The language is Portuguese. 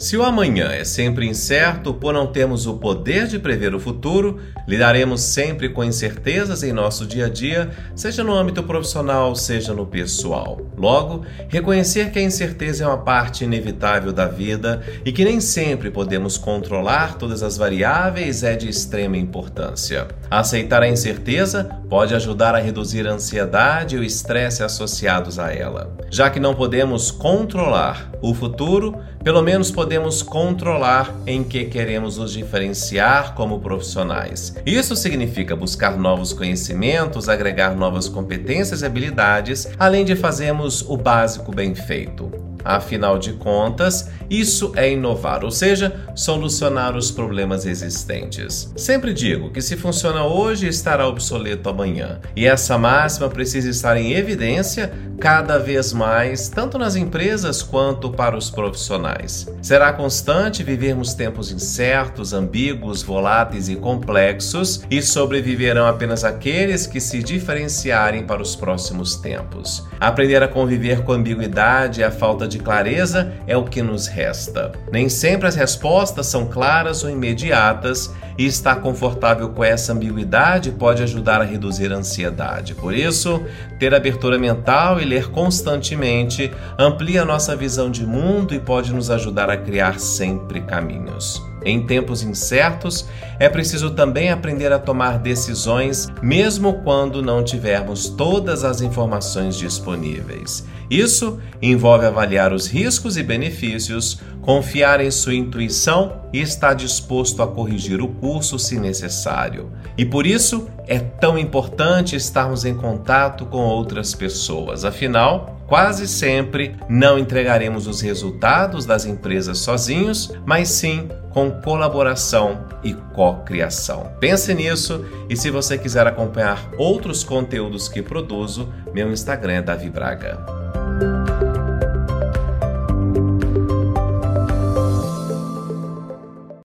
Se o amanhã é sempre incerto, por não termos o poder de prever o futuro, lidaremos sempre com incertezas em nosso dia a dia, seja no âmbito profissional, seja no pessoal. Logo, reconhecer que a incerteza é uma parte inevitável da vida e que nem sempre podemos controlar todas as variáveis é de extrema importância. Aceitar a incerteza pode ajudar a reduzir a ansiedade e o estresse associados a ela. Já que não podemos controlar o futuro, pelo menos podemos controlar em que queremos nos diferenciar como profissionais. Isso significa buscar novos conhecimentos, agregar novas competências e habilidades, além de fazermos o básico bem feito. Afinal de contas, isso é inovar, ou seja, solucionar os problemas existentes. Sempre digo que se funciona hoje, estará obsoleto amanhã. E essa máxima precisa estar em evidência cada vez mais, tanto nas empresas quanto para os profissionais. Será constante vivermos tempos incertos, ambíguos, voláteis e complexos, e sobreviverão apenas aqueles que se diferenciarem para os próximos tempos. Aprender a conviver com ambiguidade e a falta de clareza é o que nos resta. Nem sempre as respostas são claras ou imediatas e estar confortável com essa ambiguidade pode ajudar a reduzir a ansiedade. Por isso, ter abertura mental e ler constantemente amplia nossa visão de mundo e pode nos ajudar a criar sempre caminhos. Em tempos incertos, é preciso também aprender a tomar decisões, mesmo quando não tivermos todas as informações disponíveis. Isso envolve avaliar os riscos e benefícios, confiar em sua intuição e estar disposto a corrigir o curso se necessário. E por isso é tão importante estarmos em contato com outras pessoas. Afinal, quase sempre não entregaremos os resultados das empresas sozinhos, mas sim com colaboração e co-criação. Pense nisso e se você quiser acompanhar outros conteúdos que produzo, meu Instagram é Davi Braga.